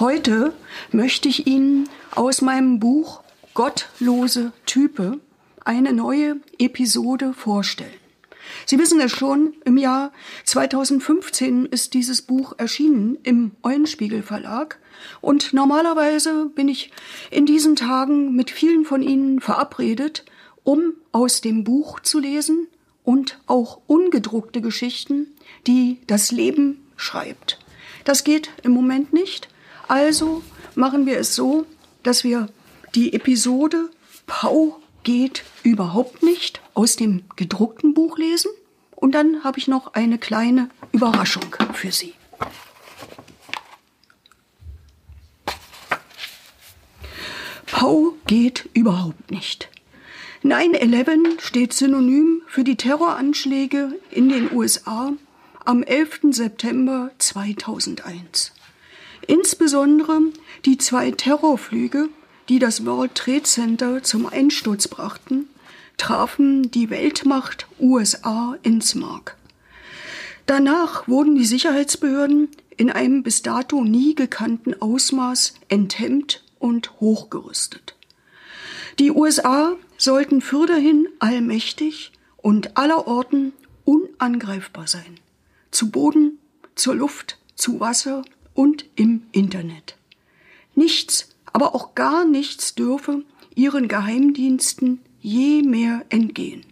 Heute möchte ich Ihnen aus meinem Buch Gottlose Type eine neue Episode vorstellen. Sie wissen es schon, im Jahr 2015 ist dieses Buch erschienen im Eulenspiegel Verlag und normalerweise bin ich in diesen Tagen mit vielen von Ihnen verabredet, um aus dem Buch zu lesen und auch ungedruckte Geschichten, die das Leben schreibt. Das geht im Moment nicht, also machen wir es so, dass wir die Episode Pau geht überhaupt nicht aus dem gedruckten Buch lesen und dann habe ich noch eine kleine Überraschung für Sie. Pau geht überhaupt nicht. 9-11 steht synonym für die Terroranschläge in den USA am 11. September 2001. Insbesondere die zwei Terrorflüge, die das World Trade Center zum Einsturz brachten, trafen die Weltmacht USA ins Mark. Danach wurden die Sicherheitsbehörden in einem bis dato nie gekannten Ausmaß enthemmt und hochgerüstet. Die USA sollten fürderhin allmächtig und allerorten unangreifbar sein. Zu Boden, zur Luft, zu Wasser und im Internet. Nichts, aber auch gar nichts dürfe ihren Geheimdiensten je mehr entgehen.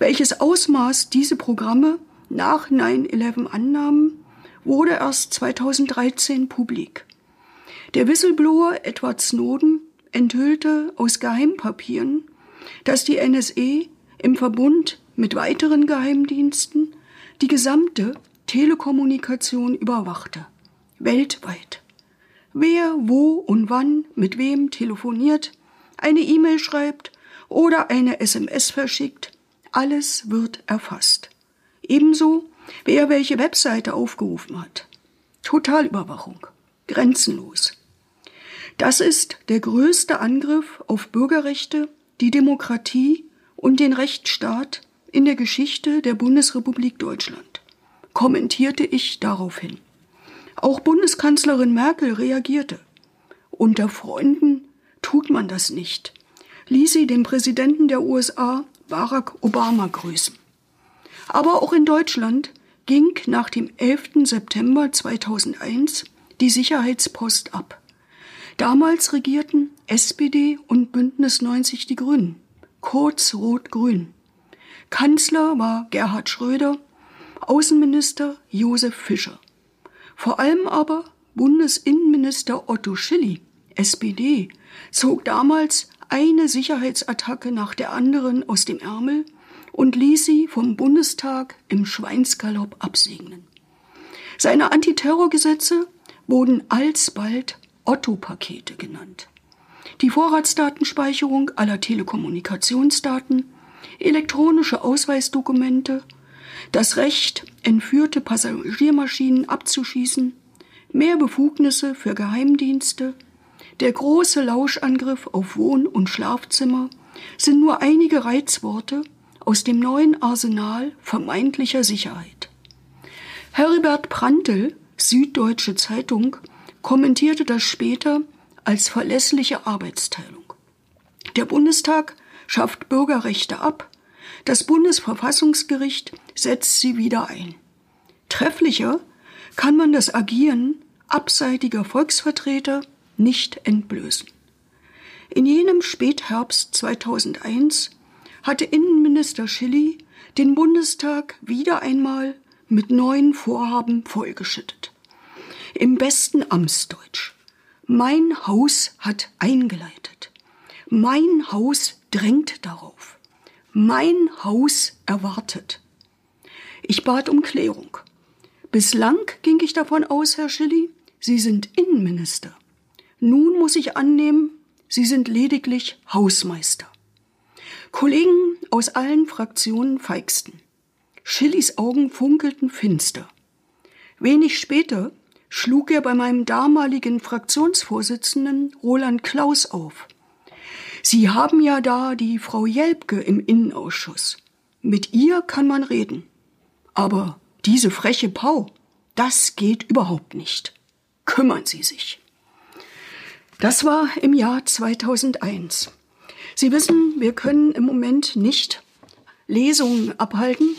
Welches Ausmaß diese Programme nach 9-11 annahmen, wurde erst 2013 publik. Der Whistleblower Edward Snowden enthüllte aus Geheimpapieren, dass die NSE im Verbund mit weiteren Geheimdiensten die gesamte Telekommunikation überwachte weltweit. Wer, wo und wann mit wem telefoniert, eine E-Mail schreibt oder eine SMS verschickt, alles wird erfasst. Ebenso, wer welche Webseite aufgerufen hat. Totalüberwachung. Grenzenlos. Das ist der größte Angriff auf Bürgerrechte, die Demokratie und den Rechtsstaat in der Geschichte der Bundesrepublik Deutschland, kommentierte ich daraufhin. Auch Bundeskanzlerin Merkel reagierte. Unter Freunden tut man das nicht, ließ sie den Präsidenten der USA Barack Obama grüßen. Aber auch in Deutschland ging nach dem 11. September 2001 die Sicherheitspost ab. Damals regierten SPD und Bündnis 90 die Grünen, kurz Rot-Grün. Kanzler war Gerhard Schröder, Außenminister Josef Fischer. Vor allem aber Bundesinnenminister Otto Schilly, SPD, zog damals eine Sicherheitsattacke nach der anderen aus dem Ärmel und ließ sie vom Bundestag im Schweinsgalopp absegnen. Seine Antiterrorgesetze wurden alsbald Otto-Pakete genannt. Die Vorratsdatenspeicherung aller Telekommunikationsdaten, elektronische Ausweisdokumente das Recht, entführte Passagiermaschinen abzuschießen, mehr Befugnisse für Geheimdienste, der große Lauschangriff auf Wohn- und Schlafzimmer sind nur einige Reizworte aus dem neuen Arsenal vermeintlicher Sicherheit. Herbert Prantl, Süddeutsche Zeitung, kommentierte das später als verlässliche Arbeitsteilung. Der Bundestag schafft Bürgerrechte ab, das Bundesverfassungsgericht setzt sie wieder ein. Trefflicher kann man das Agieren abseitiger Volksvertreter nicht entblößen. In jenem Spätherbst 2001 hatte Innenminister Schilly den Bundestag wieder einmal mit neuen Vorhaben vollgeschüttet. Im besten Amtsdeutsch. Mein Haus hat eingeleitet. Mein Haus drängt darauf. Mein Haus erwartet. Ich bat um Klärung. Bislang ging ich davon aus, Herr Schilly, Sie sind Innenminister. Nun muss ich annehmen, Sie sind lediglich Hausmeister. Kollegen aus allen Fraktionen feixten. Schillys Augen funkelten finster. Wenig später schlug er bei meinem damaligen Fraktionsvorsitzenden Roland Klaus auf. Sie haben ja da die Frau Jelbke im Innenausschuss. Mit ihr kann man reden. Aber diese freche Pau, das geht überhaupt nicht. Kümmern Sie sich. Das war im Jahr 2001. Sie wissen, wir können im Moment nicht Lesungen abhalten,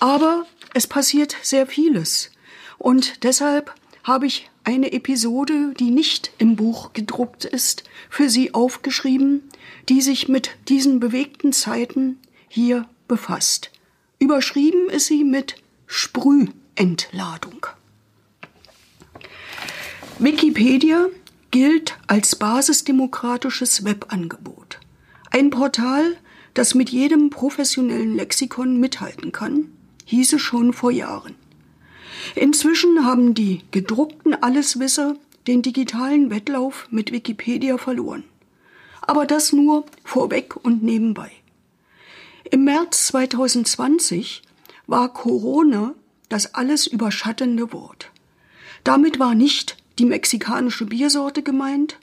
aber es passiert sehr vieles. Und deshalb habe ich eine Episode, die nicht im Buch gedruckt ist, für Sie aufgeschrieben, die sich mit diesen bewegten Zeiten hier befasst. Überschrieben ist sie mit Sprühentladung. Wikipedia gilt als basisdemokratisches Webangebot. Ein Portal, das mit jedem professionellen Lexikon mithalten kann, hieße schon vor Jahren. Inzwischen haben die gedruckten Alleswisser den digitalen Wettlauf mit Wikipedia verloren. Aber das nur vorweg und nebenbei. Im März 2020 war Corona das alles überschattende Wort. Damit war nicht die mexikanische Biersorte gemeint,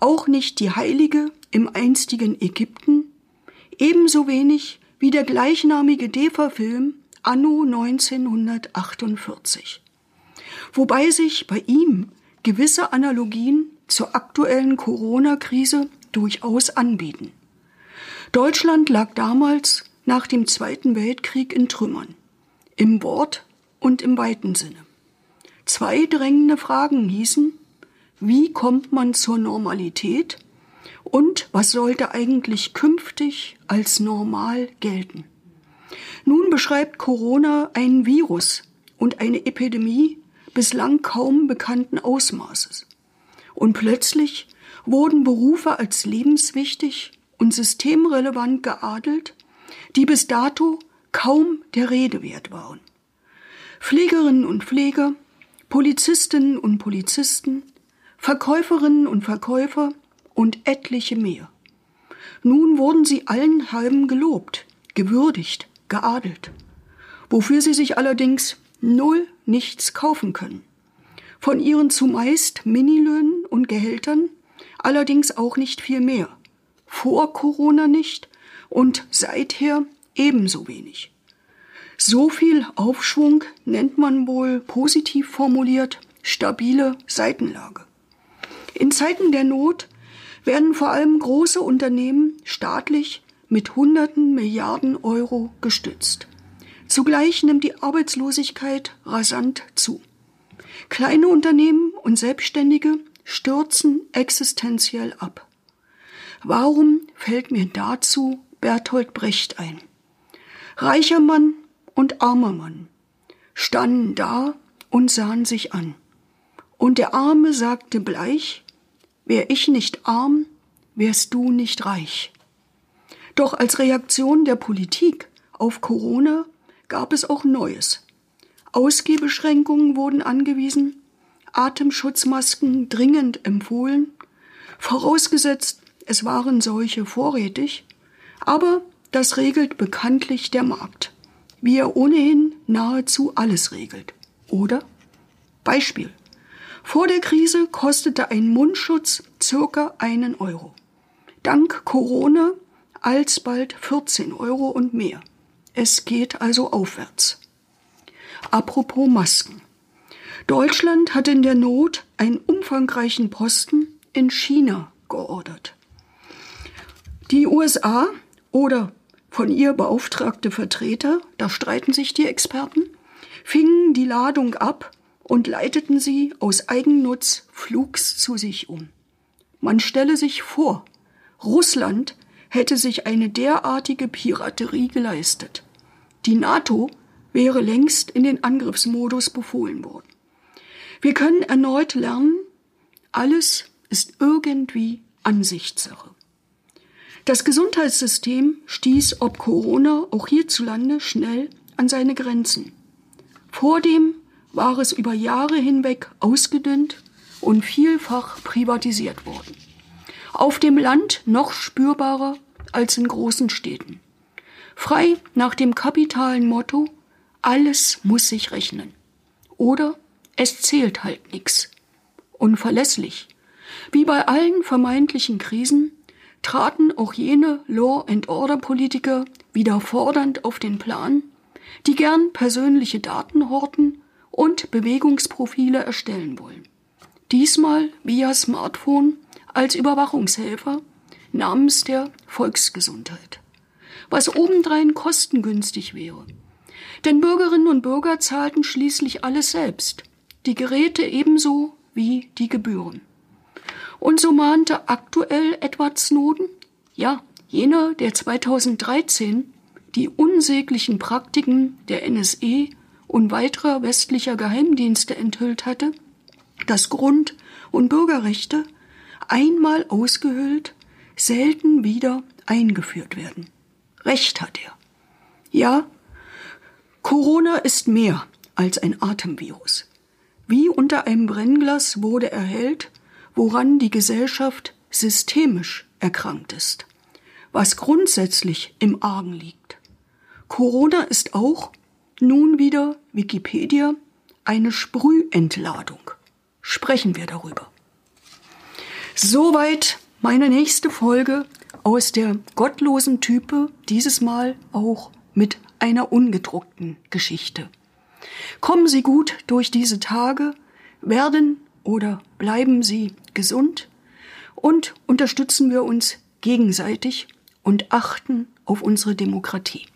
auch nicht die heilige im einstigen Ägypten, ebenso wenig wie der gleichnamige Defa-Film anno 1948. Wobei sich bei ihm gewisse Analogien zur aktuellen Corona-Krise durchaus anbieten. Deutschland lag damals nach dem Zweiten Weltkrieg in Trümmern, im Wort und im weiten Sinne. Zwei drängende Fragen hießen, wie kommt man zur Normalität und was sollte eigentlich künftig als normal gelten? Nun beschreibt Corona ein Virus und eine Epidemie bislang kaum bekannten Ausmaßes. Und plötzlich wurden Berufe als lebenswichtig und systemrelevant geadelt, die bis dato kaum der Rede wert waren. Pflegerinnen und Pfleger, Polizistinnen und Polizisten, Verkäuferinnen und Verkäufer und etliche mehr. Nun wurden sie allen halben gelobt, gewürdigt, geadelt, wofür sie sich allerdings null nichts kaufen können. Von ihren zumeist Minilöhnen und Gehältern allerdings auch nicht viel mehr. Vor Corona nicht und seither ebenso wenig. So viel Aufschwung nennt man wohl positiv formuliert stabile Seitenlage. In Zeiten der Not werden vor allem große Unternehmen staatlich mit hunderten Milliarden Euro gestützt. Zugleich nimmt die Arbeitslosigkeit rasant zu. Kleine Unternehmen und Selbstständige stürzen existenziell ab. Warum fällt mir dazu Bertolt Brecht ein? Reicher Mann und armer Mann standen da und sahen sich an. Und der Arme sagte bleich, wär ich nicht arm, wärst du nicht reich. Doch als Reaktion der Politik auf Corona gab es auch Neues. Ausgehbeschränkungen wurden angewiesen, Atemschutzmasken dringend empfohlen, vorausgesetzt, es waren solche vorrätig, aber das regelt bekanntlich der Markt wie er ohnehin nahezu alles regelt. Oder? Beispiel. Vor der Krise kostete ein Mundschutz circa einen Euro. Dank Corona alsbald 14 Euro und mehr. Es geht also aufwärts. Apropos Masken. Deutschland hat in der Not einen umfangreichen Posten in China geordert. Die USA oder von ihr beauftragte Vertreter, da streiten sich die Experten, fingen die Ladung ab und leiteten sie aus Eigennutz flugs zu sich um. Man stelle sich vor, Russland hätte sich eine derartige Piraterie geleistet. Die NATO wäre längst in den Angriffsmodus befohlen worden. Wir können erneut lernen, alles ist irgendwie Ansichtssache. Das Gesundheitssystem stieß ob Corona auch hierzulande schnell an seine Grenzen. Vordem war es über Jahre hinweg ausgedünnt und vielfach privatisiert worden. Auf dem Land noch spürbarer als in großen Städten. Frei nach dem kapitalen Motto, alles muss sich rechnen. Oder es zählt halt nix. Unverlässlich. Wie bei allen vermeintlichen Krisen traten auch jene Law-and-Order-Politiker wieder fordernd auf den Plan, die gern persönliche Daten horten und Bewegungsprofile erstellen wollen. Diesmal via Smartphone als Überwachungshelfer namens der Volksgesundheit, was obendrein kostengünstig wäre. Denn Bürgerinnen und Bürger zahlten schließlich alles selbst, die Geräte ebenso wie die Gebühren. Und so mahnte aktuell Edward Snowden, ja, jener, der 2013 die unsäglichen Praktiken der NSE und weiterer westlicher Geheimdienste enthüllt hatte, dass Grund- und Bürgerrechte einmal ausgehöhlt, selten wieder eingeführt werden. Recht hat er. Ja, Corona ist mehr als ein Atemvirus. Wie unter einem Brennglas wurde erhellt, woran die Gesellschaft systemisch erkrankt ist, was grundsätzlich im Argen liegt. Corona ist auch, nun wieder Wikipedia, eine Sprühentladung. Sprechen wir darüber. Soweit meine nächste Folge aus der gottlosen Type, dieses Mal auch mit einer ungedruckten Geschichte. Kommen Sie gut durch diese Tage, werden oder bleiben Sie gesund und unterstützen wir uns gegenseitig und achten auf unsere Demokratie.